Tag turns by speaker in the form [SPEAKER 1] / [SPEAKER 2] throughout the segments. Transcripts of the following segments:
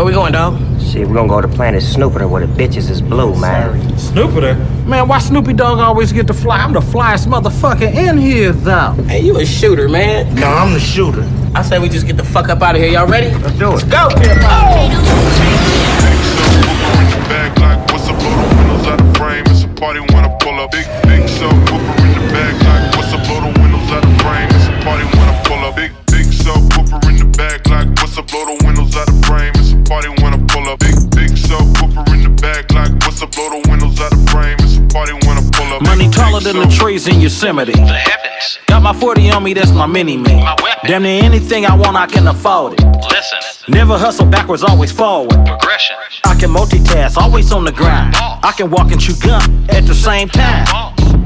[SPEAKER 1] Where we going, dog?
[SPEAKER 2] Shit, we gonna go to Planet Snooper where the bitches is blue, man.
[SPEAKER 3] Snooper?
[SPEAKER 4] Man, why Snoopy Dog always get to fly? I'm the flyest motherfucker in here, though.
[SPEAKER 1] Hey, you a shooter, man.
[SPEAKER 3] No, I'm the shooter.
[SPEAKER 1] I say we just get the fuck up out of here. Y'all ready?
[SPEAKER 2] Let's do it.
[SPEAKER 1] Go!
[SPEAKER 5] Bag like what's up, windows out the frame. It's a party when I pull up. Big,
[SPEAKER 4] Money taller than the trees in Yosemite.
[SPEAKER 6] The heavens.
[SPEAKER 4] Got my 40 on me, that's my mini me. Damn near anything I want, I can afford it.
[SPEAKER 6] Listen.
[SPEAKER 4] Never hustle backwards, always forward.
[SPEAKER 6] Progression.
[SPEAKER 4] I can multitask, always on the grind. I can walk and chew gum at the same time.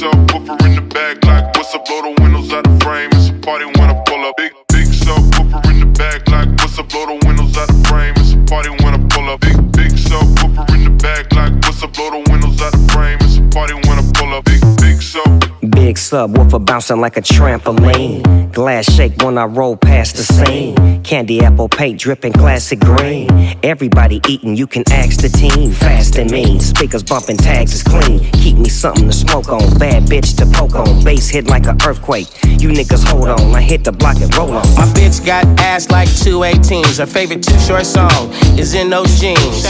[SPEAKER 5] subwoofer in the bag like what's up, blow the windows out the frame. It's a party when I pull up. Big, big subwoofer in the bag like what's up, blow the windows out the frame. It's a party Big
[SPEAKER 2] subwoofer bouncing like a trampoline. Glass shake when I roll past the scene. Candy apple paint dripping classic green. Everybody eating, you can ask the team. Fast and mean, speakers bumping, tags is clean. Keep me something to smoke on. Bad bitch to poke on. Bass hit like an earthquake. You niggas hold on, I hit the block and roll on.
[SPEAKER 1] My bitch got ass like two 18s. Her favorite Too Short song is in those jeans.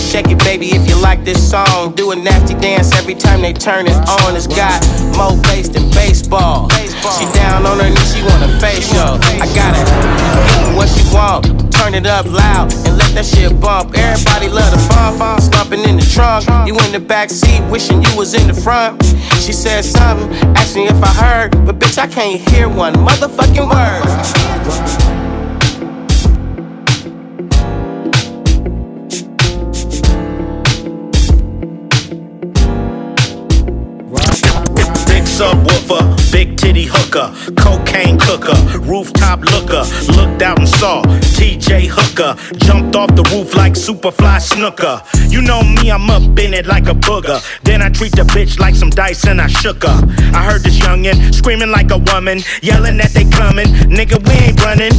[SPEAKER 1] Shake it, baby, if you like this song. Do a nasty dance every time they turn it on. It's got more bass than baseball. She down on her knees, she want a facial. I gotta give her what she want. Turn it up loud and let that shit bump. Everybody love the fun, fun, stomping in the trunk. You in the back seat, wishing you was in the front. She said something, asked me if I heard, but bitch, I can't hear one motherfucking word.
[SPEAKER 3] Big titty hooker, cocaine cooker, rooftop looker. Looked out and saw TJ Hooker. Jumped off the roof like Superfly Snuka. You know me, I'm up in it like a booger. Then I treat the bitch like some dice and I shook her. I heard this youngin' screaming like a woman, yelling that they coming. Nigga, we ain't running.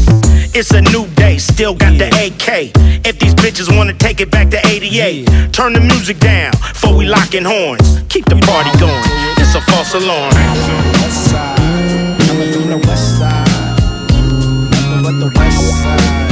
[SPEAKER 3] It's a new day, still got the AK. If these bitches wanna take it back to 88, turn the music down before we locking horns. Keep the party going. It's a false alarm.
[SPEAKER 7] The west side. Nothing but the west side.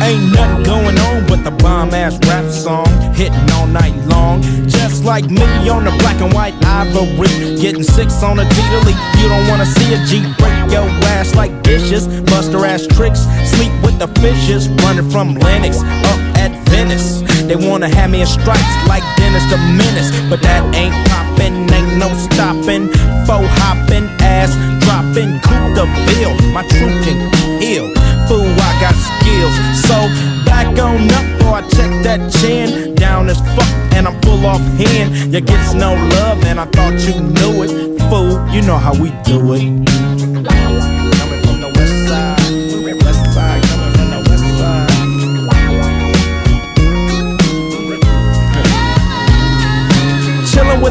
[SPEAKER 7] Ain't nothing going on but the bomb ass rap song hitting all night long. Just like me on the black and white ivory, getting six on a T to. You don't wanna see a G break your ass like dishes, bust her ass tricks, sleep with the fishes, running from Lennox up at Venice. They wanna have me in stripes like Dennis the Menace, but that ain't poppin', ain't no stopping. Faux hopping, ass dropping, coup the bill. My truth can heal. Fool, I got skills. So back on up, boy, I check that chin. Down as fuck, and I'm full off hand. You gets no love, and I thought you knew it. Fool, you know how we do it.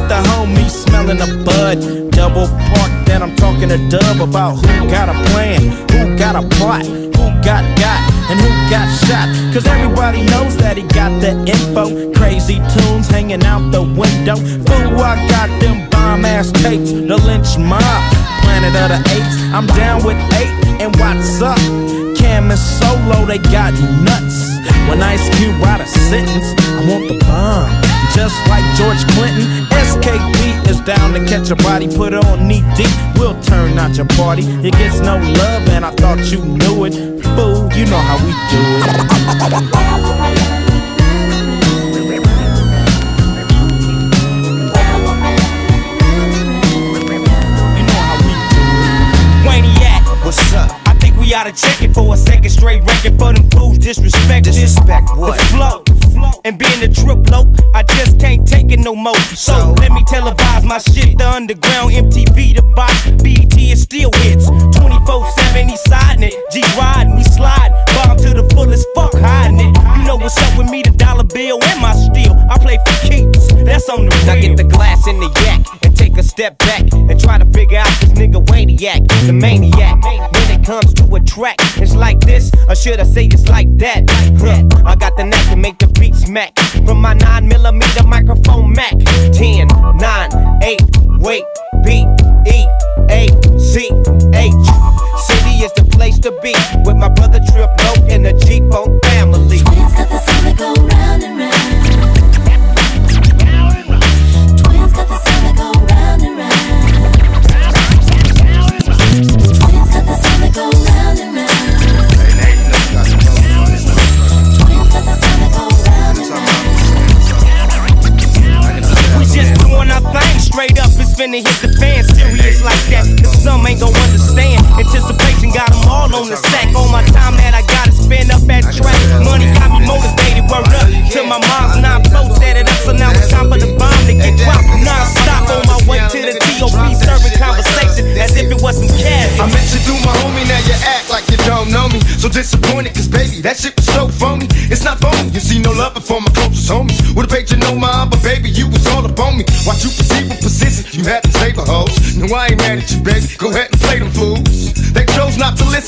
[SPEAKER 7] With the homies, smelling a bud. Double park, then I'm talking to Dub about who got a plan, who got a plot, who got got, and who got shot. Cause everybody knows that he got the info. Crazy tunes hanging out the window. Fool, I got them bomb ass tapes, the lynch mob. Planet of the Apes, I'm down with eight, and what's up? Cam and Solo, they got nuts. When Ice Cube write a sentence, I want the bomb. Just like George Clinton, SKP is down to catch a body, put on knee deep. We'll turn out your party. It gets no love, and I thought you knew it. Fool, you know how we do it. You know how we do it.
[SPEAKER 8] Wayniac,
[SPEAKER 7] What's up?
[SPEAKER 8] I think we oughta check it
[SPEAKER 9] For a second straight record for them fools, disrespect.
[SPEAKER 2] Disrespect what?
[SPEAKER 9] The flow. And being a triplo, I just can't take it no more. So let me televise my shit, the underground, MTV, the box, BT is still hits. 24 7, he siding it. G riding, we slide. Bomb to the fullest, fuck hiding it. You know what's up with me, the dollar bill and my steel. I play for keeps, that's on the real.
[SPEAKER 2] Now get the glass in the yak and take a step back and try to figure out this nigga Wayniac, the maniac. When it comes to a track, it's like this, or should I say it's like that? Huh. I got the knack to make the beat smack from my 9 millimeter microphone Mac. 10, 9, 8, wait, B, E, A, C, H. is the place to be with my brother Tripp Locc and the G Funk family.
[SPEAKER 8] The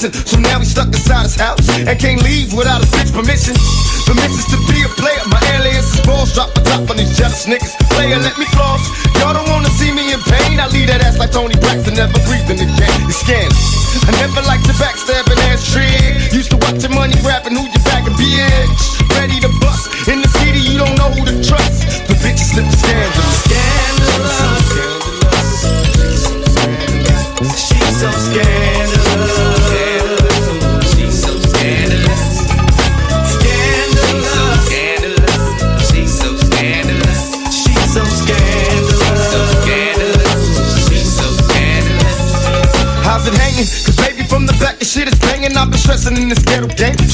[SPEAKER 10] listen, so now we stuck inside his house and can't leave without a bitch permission. Permissions to be a player, my alias is balls. Drop a top on these jealous niggas. Player, let me floss. Y'all don't wanna see me in pain. I leave that ass like Toni Braxton, never breathing again. It's scandalous. I never liked the backstabbing ass trick. Used to watch your money grabbing who you back and bitch. Ready to bust. In the city, you don't know who to trust. The bitches slip scandalous. Scandalous.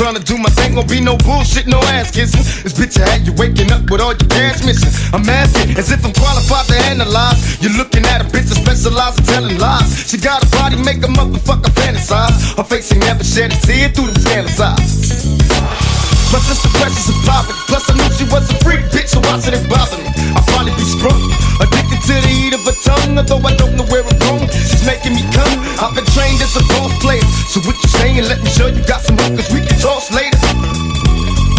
[SPEAKER 10] Trying to do my thing, gon' be no bullshit, no ass kissing. This bitch I had you waking up with all your gas missing. I'm asking as if I'm qualified to analyze. You're looking at a bitch that specializes in telling lies. She got a body, make a motherfucker fantasize. Her face ain't never shed a tear through them scandalous eyes. The pressures of poverty. Plus I knew she was a freak bitch, so why should it bother me? I'll probably be sprung, addicted her tongue. Although I don't know where I'm going, she's making me come. I've been trained as a boss player, so what you saying? Let me show you got some hookers we can toss later.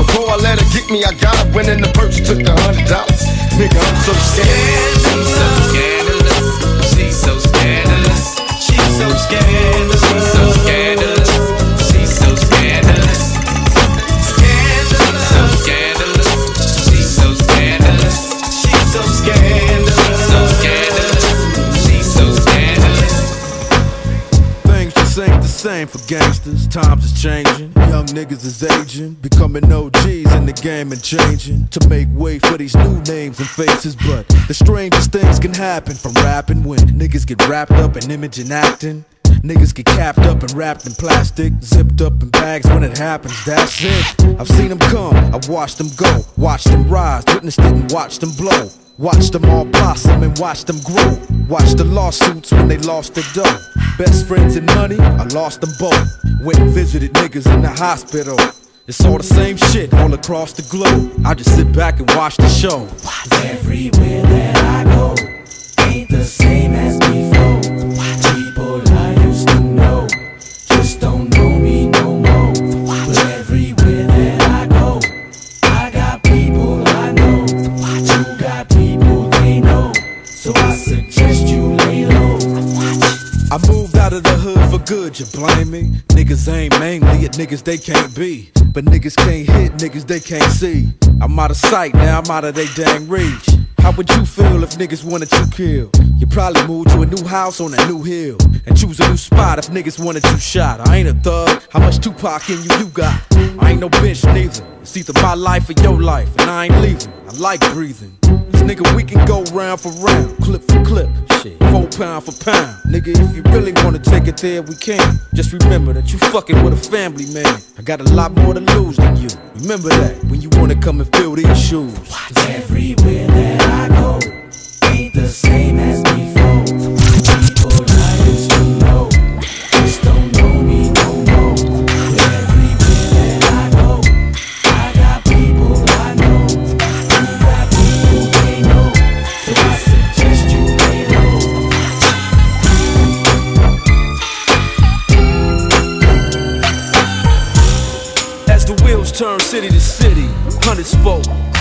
[SPEAKER 10] Before I let her get me, I got her winning the purse, took a hundred dollars. Nigga, I'm so scared. She's so scandalous. She's so scandalous. She's so scandalous. She's so scandalous.
[SPEAKER 11] Same for gangsters. Times is changing. Young niggas is aging. Becoming OGs in the game and changing. To make way for these new names and faces. But the strangest things can happen from rapping when niggas get wrapped up in image and acting. Niggas get capped up and wrapped in plastic, zipped up in bags when it happens, that's it. I've seen them come, I've watched them go, watched them rise, witnessed it and watched them blow. Watched them all blossom and watched them grow. Watched the lawsuits when they lost their dough. Best friends and money, I lost them both. Went and visited niggas in the hospital. It's all the same shit all across the globe. I just sit back and watch the show.
[SPEAKER 12] Everywhere that I go ain't the same as me?
[SPEAKER 11] Niggas aim mainly at niggas they can't be. But niggas can't hit niggas they can't see. I'm out of sight, now I'm out of they dang reach. How would you feel if niggas wanted you killed? You probably move to a new house on a new hill. And choose a new spot if niggas wanted you shot. I ain't a thug, how much Tupac in you you got? I ain't no bitch neither. It's either my life or your life, and I ain't leaving. I like breathing. This nigga, we can go round for round, clip for clip. Shit. Four pound for pound. Nigga, if you really wanna take it there, we can. Just remember that you fucking with a family man. I got a lot more to lose than you. Remember that when you wanna come and fill these shoes.
[SPEAKER 12] Everywhere that I go ain't the same as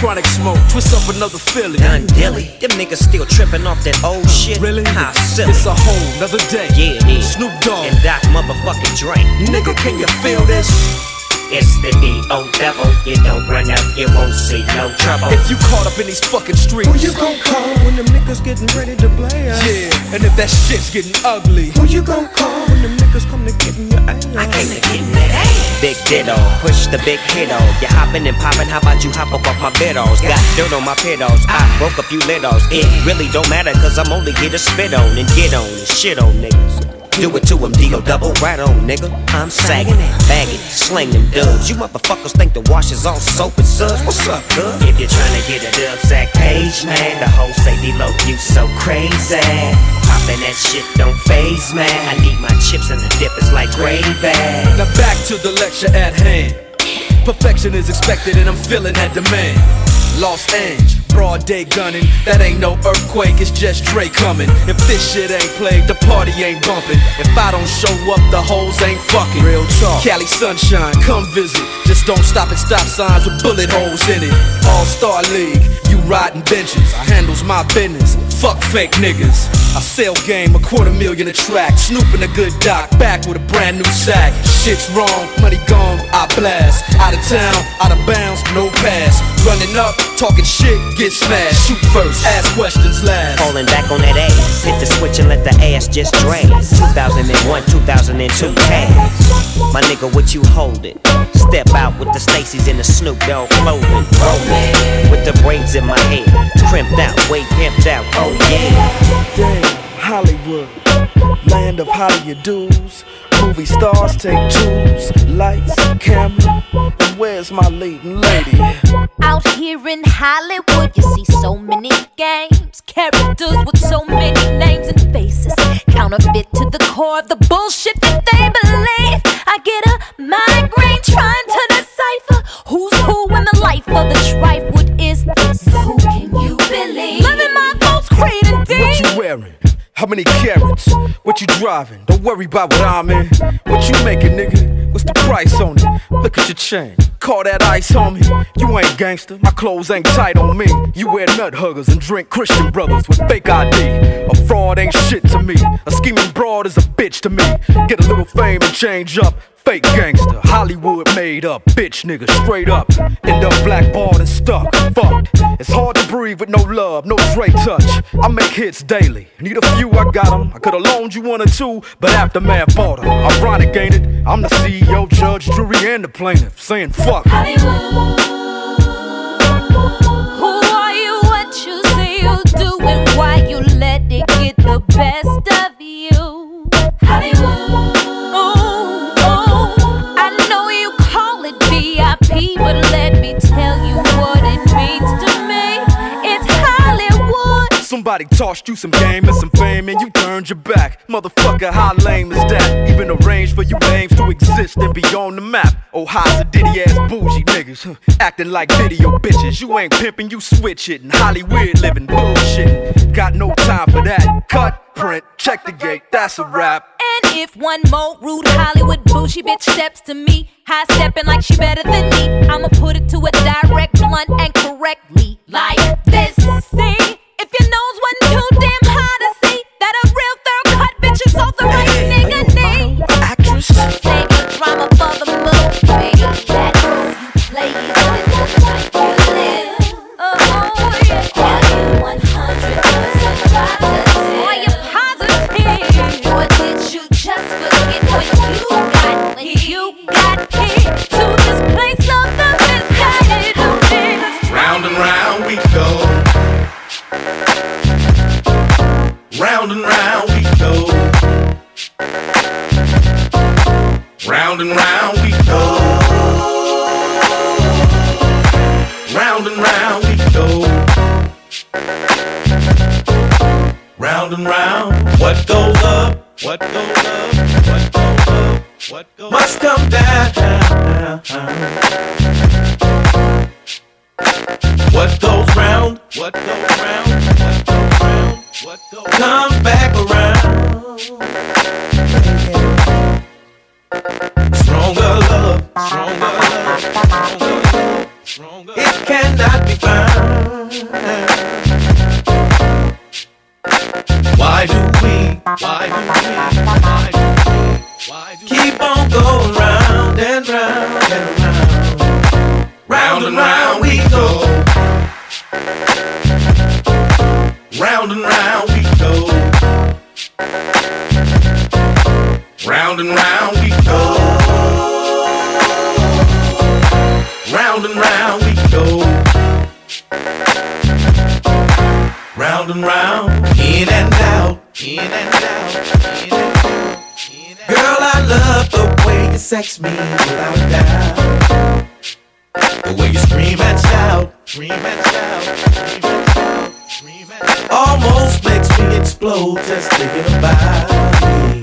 [SPEAKER 11] chronic smoke, twist up another Philly.
[SPEAKER 2] Done dilly. Them niggas still tripping off that old shit.
[SPEAKER 11] Really?
[SPEAKER 2] How silly.
[SPEAKER 11] It's a whole nother day.
[SPEAKER 2] Yeah, is.
[SPEAKER 11] Snoop Dogg.
[SPEAKER 2] And Doc motherfucking drink.
[SPEAKER 11] Nigga, can you feel this?
[SPEAKER 2] It's the D.O. devil. You don't run out, you won't see no trouble.
[SPEAKER 11] If you caught up in these fucking streets.
[SPEAKER 9] Who you gon' call when them niggas getting ready to play us?
[SPEAKER 11] Yeah, and if that shit's getting ugly.
[SPEAKER 9] Who you gon' call when them niggas come to getting your ass?
[SPEAKER 2] I came to get in that ass. Big ditto, push the big hit on. You hopping and popping, how about you hop up off my biddles? Got dirt on my pedals, I ah. broke a few littles. It really don't matter, cause I'm only here to spit on and get on and shit on niggas. Do it to him, D.O. double right on, nigga. I'm sagging it, bagging it, them dubs. You motherfuckers think the wash is all soap and suds? What's up, cuz? If you're trying to get a dub sack page, man, the whole say D-Lo, you so crazy. Popping that shit don't phase, man. I need my chips and the dip is like gravy.
[SPEAKER 11] Now back to the lecture at hand. Perfection is expected and I'm feeling that demand. Los Angeles, broad day gunning. That ain't no earthquake, it's just Dre coming. If this shit ain't played, the party ain't bumping. If I don't show up, the hoes ain't fucking. Real talk. Cali sunshine, come visit. Just don't stop at stop signs with bullet holes in it. All Star League, you riding benches. I handles my business. Fuck fake niggas. I sell game, a quarter million a track. Snooping a good doc, back with a brand new sack. Shit's wrong, money gone, I blast. Out of town, out of bounds, no pass. Running up, talking shit, get smashed. Shoot first, ask questions last.
[SPEAKER 2] Falling back on that ass. Hit the switch and let the ass just drag. 2001, 2002 tags. My nigga, what you holding? Step out with the Stacy's in the Snoop Dogg clothing. Rolling with the braids in my head. Crimped out, way pimped out. Oh yeah.
[SPEAKER 11] Damn, Hollywood, land of Hollywood dudes. Movie stars take tools, lights, camera. And where's my leading lady?
[SPEAKER 13] Out here in Hollywood, you see so many games, characters with so many names and faces. Counterfeit to the core of the bullshit that they believe. I get a migraine trying
[SPEAKER 11] many carats? What you driving? Don't worry about what I'm in. What you making, nigga? What's the price on it? Look at your chain. Call that ice, homie. You ain't gangster. My clothes ain't tight on me. You wear nut huggers and drink Christian brothers with fake ID. A fraud ain't shit to me. A scheming broad is a bitch to me. Get a little fame and change up. Fake gangster, Hollywood made up, bitch nigga, straight up. End up blackballed and stuck, fucked. It's hard to breathe with no love, no Dre touch. I make hits daily, need a few, I got 'em. I could've loaned you one or two, but aftermath bought 'em. Ironic, ain't it? I'm the CEO, judge, jury, and the plaintiff, saying fuck.
[SPEAKER 13] Who are you? What you say you do and why you let it get the best of you? Hollywood.
[SPEAKER 11] Somebody tossed you some game and some fame and you turned your back. Motherfucker, how lame is that? Even arranged for you names to exist and be on the map. Oh, how's a ditty ass bougie niggas? huh, Acting like video bitches. You ain't pimping, you switch it. And Hollywood living bullshit. Got no time for that. Cut, print, check the gate, that's a wrap.
[SPEAKER 13] And if one more rude Hollywood bougie bitch steps to me, high stepping like she better than me, I'ma put it to a direct, blunt, and correctly. Like this. See,
[SPEAKER 12] Why do? Why? Why do keep on going round and round and round? Round and round we go. Round and round we go. Round and round we go. Round and round we go. Round and round, in and out, in and out. Girl, I love the way you sex me without doubt. The way you scream and shout, scream and shout, scream and shout, scream and shout. Almost makes me explode just thinking about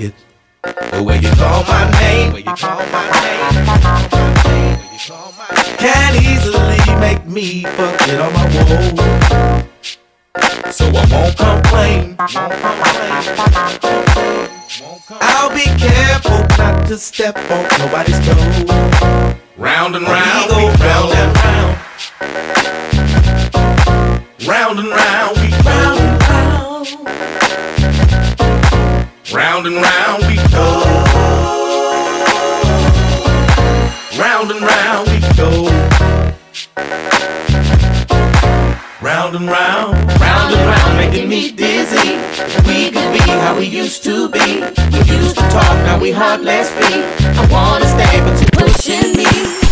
[SPEAKER 12] it. The way you call my name, the way you call my name, can easily make me forget all my woes. So I won't complain. I'll be careful not to step on nobody's toes. Round and round, we go round and round. Round and round, we round and round. Round and round, we go. Round and round, we Round and round, round and round, making me dizzy. We could be how we used to be. We used to talk, now we hardly speak. I wanna stay, but you're pushing me.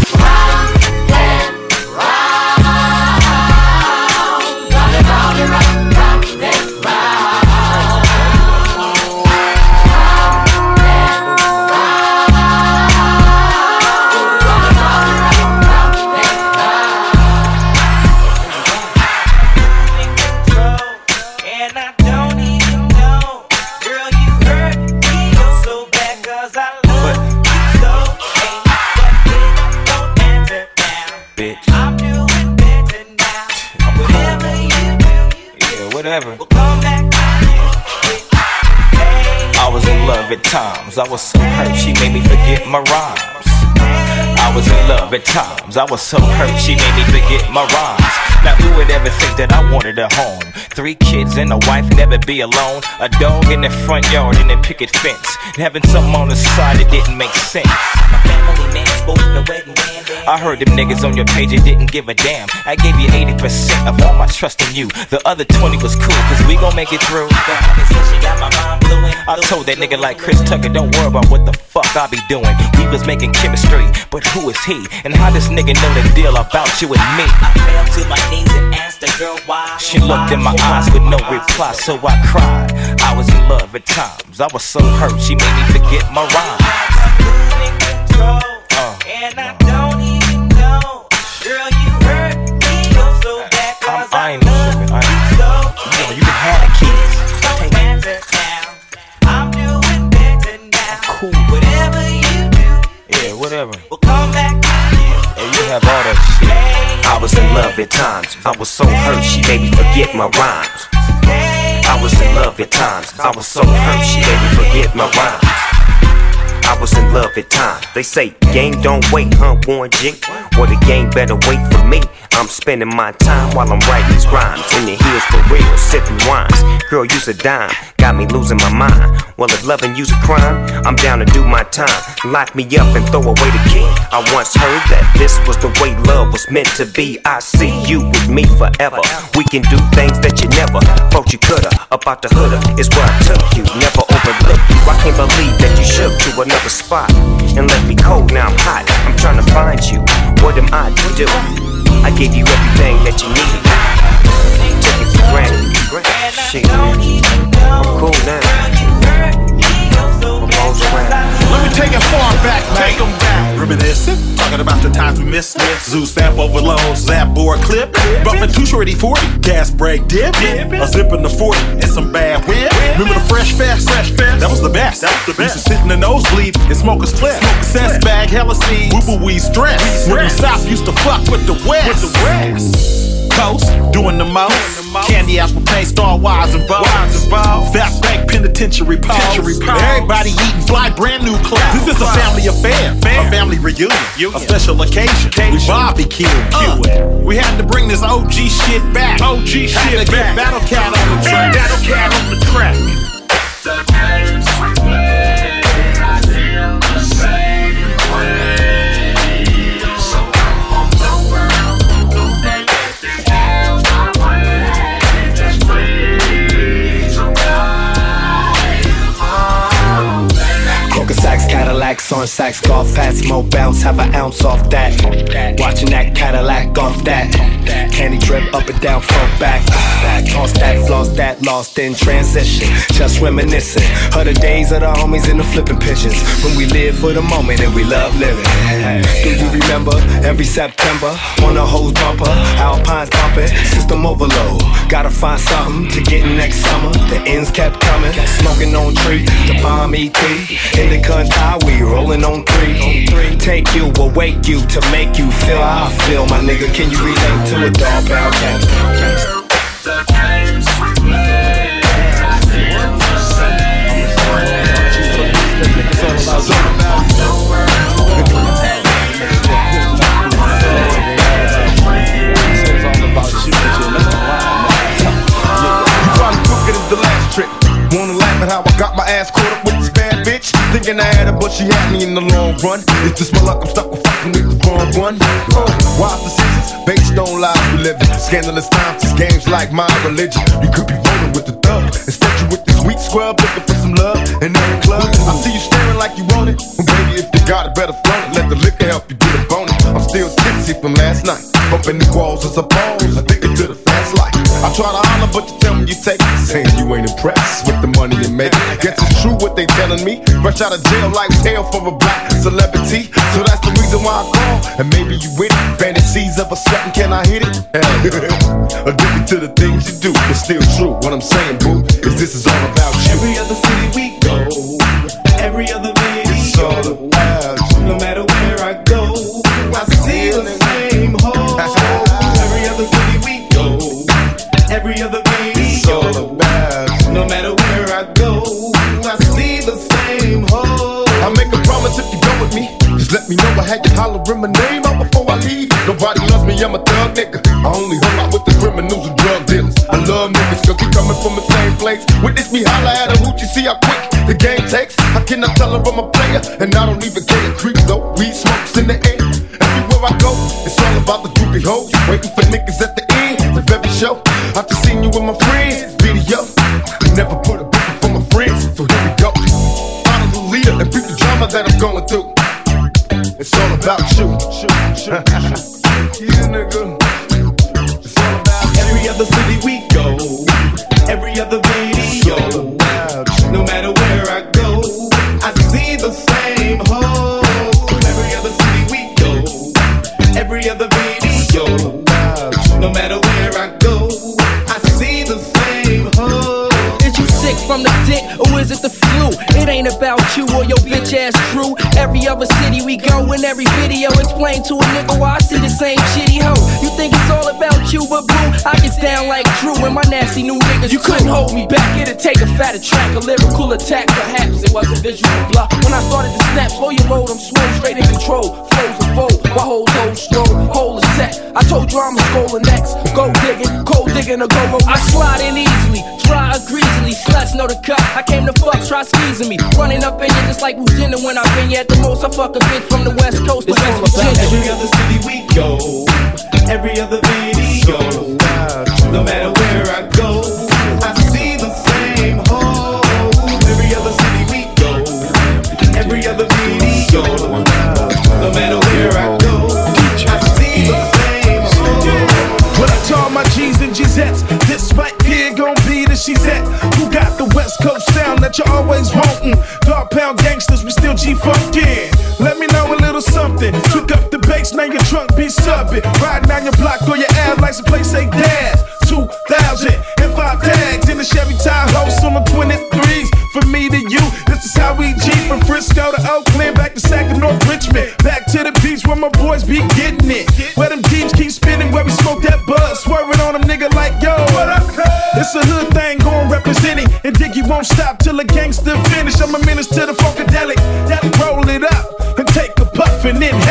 [SPEAKER 14] Times. I was so hurt, she made me forget my rhymes. I was in love at times. I was so hurt, she made me forget my rhymes. Now who would ever think that I wanted a home? Three kids and a wife, never be alone. A dog in the front yard and a picket fence. And having something on the side that didn't make sense. My family man spoke the wedding. I heard them niggas on your page, they didn't give a damn. I gave you 80% of all my trust in you. The other 20 was cool, cause we gon' make it through. I told that nigga like Chris Tucker, don't worry about what the fuck I be doing. We was making chemistry, but who is he? And how this nigga know the deal about you and me?
[SPEAKER 12] I fell to my knees and asked the girl why.
[SPEAKER 14] She looked in my eyes with no reply, so I cried. I was in love at times. I was so hurt, she made me forget my rhyme.
[SPEAKER 12] And I don't even know, girl, you hurt me oh so bad 'cause
[SPEAKER 14] I tripping. I ain't, you know, you can have the keys.
[SPEAKER 12] don't answer. I'm doing better now.
[SPEAKER 14] Cool.
[SPEAKER 12] Whatever you do,
[SPEAKER 14] Yeah, whatever.
[SPEAKER 12] will come back to you.
[SPEAKER 14] Yeah, you have all that shit.
[SPEAKER 2] I was in love at times. I was so hurt, she made me forget my rhymes. I was in love at times. I was so hurt, she made me forget my rhymes. I was in love at times. They say game don't wait, huh, Warren G? Well, the game better wait for me. I'm spending my time while I'm writing these rhymes. In the hills for real, sipping wines. Girl, use a dime, got me losing my mind. Well, if loving you's a crime, I'm down to do my time. Lock me up and throw away the key. I once heard that this was the way love was meant to be. I see you with me forever. We can do things that you never thought you coulda. About the hood'a is where I took you, never overlooked you. I can't believe that you shook to another spot and left me cold. Now I'm hot. I'm trying to find you. What am I to do? I gave you everything that you needed. Took it for granted. Shit. I'm cool now.
[SPEAKER 15] Take it far back, man. Take 'em back. Reminiscing, talking about the times we missed. Zoo stamp overload, zap board clip. Bumping Too Short E-40, gas brake dip. A zip in the 40, and some bad whip. Remember the fresh fest? Fresh fest. That was the best. That was the best. Used to sit in the nosebleed and smoke a split. Cess bag, hella seeds. Woo boo weed stress. When the South used to fuck with the West. With the West. Coast, doing the most. Candy apple paint, star wise involved. Fat bank penitentiary pose. Everybody eating fly brand new clothes. This is a family affair, a family reunion, a special occasion. We barbecue. Uh, we had to bring this OG shit back. OG shit back. Battle Cat on the track. Battle Cat on the track.
[SPEAKER 16] Cadillacs on sacks, golf hats, bounce, have an ounce off that. Watching that Cadillac off that. Candy drip up and down, front back. Toss that, floss that, lost in transition. Just reminiscing of the days of the homies in the flipping pigeons. When we live for the moment and we love living. Do you remember every September on the hose bumper? Alpine's bumping, system overload. Gotta find something to get next summer. The ends kept coming, smoking on tree, the bomb ET. In the country, we rolling on three. Take you, awake you to make you feel how I feel, my nigga. Can you relate to a dog pound cat?
[SPEAKER 10] You probably took it as the last trick. Wanna laugh at how I got my ass caught up with this bad bitch? Thinking I had her, but she had me in the long run. It's just my luck, I'm stuck with fucking with the one. Oh, wise decisions based on lies we live in. Scandalous times, these games like my religion. You could be rolling with the thug. Instead, you with this weak scrub looking for some love in every club. I see you staring like you want it. Well, baby, if you got it, better flaunt it. Let the liquor help you get a bonus. I'm still tipsy from last night. Bumping the walls as a pose. Addicted to the fast life. I try to holler, but you tell me you take. Saying you ain't impressed with the money you make. Guess it's true what they telling me. Rush out of jail, like hell for a black celebrity. So that's the reason why I call. And maybe you with it. Fantasies of a second, can I hit it? Addicted to the things you do. It's still true. What I'm saying, boo, is this is all about you.
[SPEAKER 12] Every other city the
[SPEAKER 10] game takes. I cannot tell her I'm a player? And I don't even care. Creep though, weed smokes in the air. Everywhere I go, it's all about the groupie hoes. Waiting for niggas at the end of every show. I just seen you with my friends, video. I never put a bitch for my friends, so here we go. Follow the leader and beat the drama that I'm going through. It's all about you. yeah, nigga. It's all
[SPEAKER 17] about Every other city we go in every video explain to a nigga why I see the same shitty hoe. You think it's all about you, but boo, I get down like Drew and my nasty new niggas. You couldn't hold me back. It'd take a fatter track, a lyrical attack. Perhaps it was a visual bluff. When I started to snap, slow your load, I'm swole, straight in control. Flows a fold, my whole toes stroll, whole is set. I told you I'm a scholar next. Go digging, cold digging, or go roll. I slide in easily, dry or greasily. Sluts know the cut. I came to fuck, try squeezing me. Running up in you just like Virginia when I've been you at the most. I fuck a bitch from the west coast to West Virginia.
[SPEAKER 12] Every other city we go, every other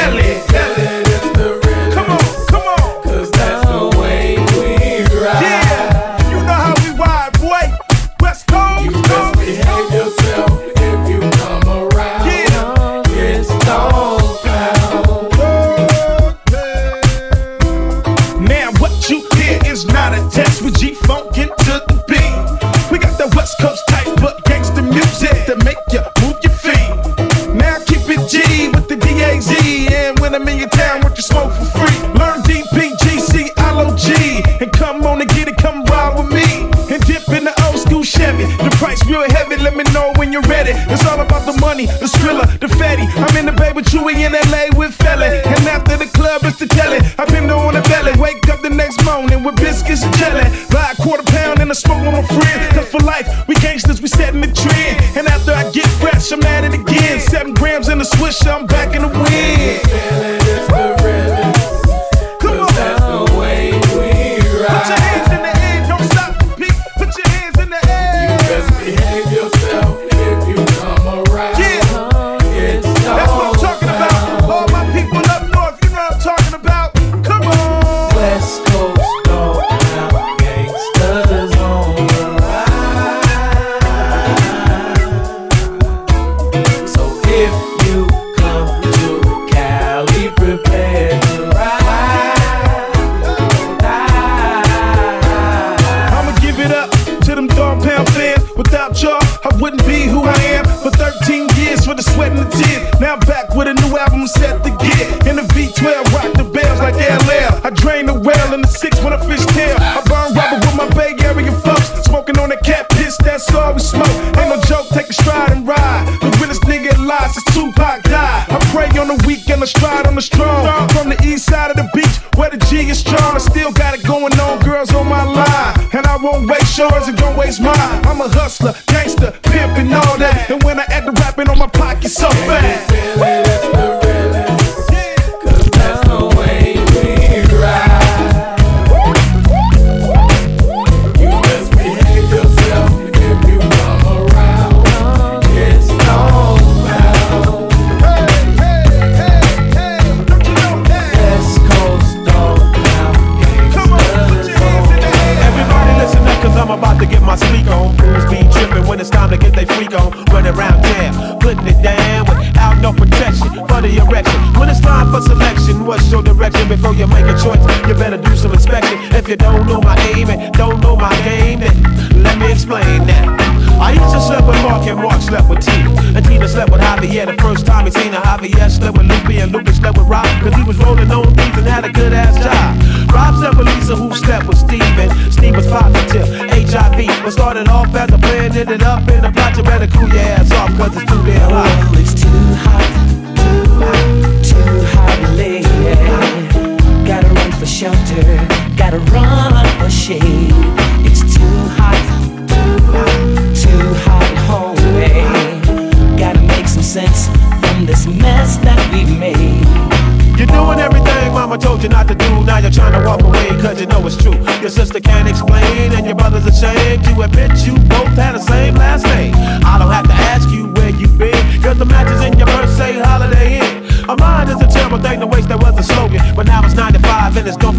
[SPEAKER 9] and inhale I stride on the strong. From the east side of the beach, where the G is strong. I still got it going on, girls on my line. And I won't waste yours and don't waste mine. I'm a hustler, gangster, pimp, and all that. And when I add the rapping on my pocket so fast.
[SPEAKER 18] Don't know my game, then let me explain that. I used to slept with Mark and Mark slept with Tina. And Tina slept with Javier the first time he seen her. Javier slept with Lupe and Lupe slept with Rob. Cause he was rolling on beats and had a good ass job. Rob slept with Lisa who slept with Steven. Steve was positive, HIV. What started off as a plan ended up in a plot. You better cool your ass off cause it's too damn hot.
[SPEAKER 12] Oh, it's too hot, too hot, too hot, lady. Gotta run for shelter, gotta run shade. It's too hot, too hot, too hot, homie. Eh? Gotta make some sense from this mess that we've made.
[SPEAKER 18] You're doing everything mama told you not to do. Now you're trying to walk away cause you know it's true. Your sister can't explain and your brother's ashamed to admit you both had the same last name. I don't have to ask you where you've been cause the matches in your birth say Holiday Inn. A mind is a terrible thing to waste, that was a slogan. But now it's 95 and it's don't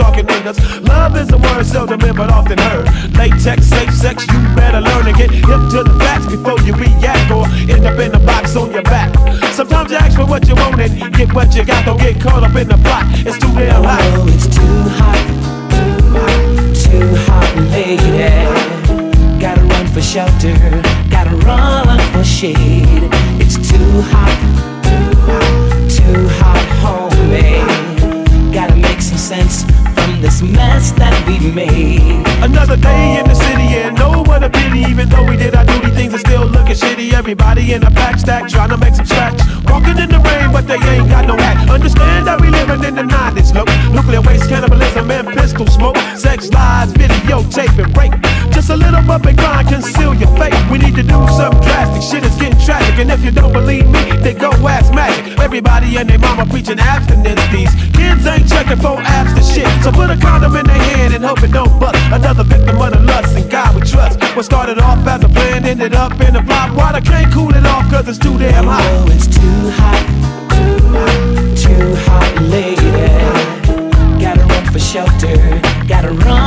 [SPEAKER 18] talking niggas. Love is a word seldom in but often heard. Latex, safe sex, you better learn to get hip to the facts before you react or end up in the box on your back. Sometimes you ask for what you want and get what you got. Don't get caught up in the plot. It's too damn hot.
[SPEAKER 12] Oh, it's too hot, too hot, too hot, lady. Gotta run for shelter, gotta run for shade. It's too hot, too hot, too hot, homie. Gotta make some sense this mess that we made.
[SPEAKER 18] another day in the city and know what a pity. Even though we did our duty, things are still looking shitty. Everybody in a pack stack trying to make some scratch. Walking in the rain, but they ain't got no hat. Understand that we living in the 90s, look. Nuclear waste, cannibalism, and pistol smoke. Sex lies, videotape, and rape. Just a little bump and grind, conceal your fate. We need to do some drastic. Shit is getting tragic. And if you don't believe me, then go ask magic. Everybody and their mama preaching abstinence. These kids ain't checking for apps to shit. So put a condom in their hand and hope it don't bust. Another victim of the lust and God we trust. What started off as a plan ended up in a flop. Water can't cool it off cause it's too damn hot.
[SPEAKER 19] Oh, it's too hot, too hot, too hot, lady. Gotta run for shelter, gotta run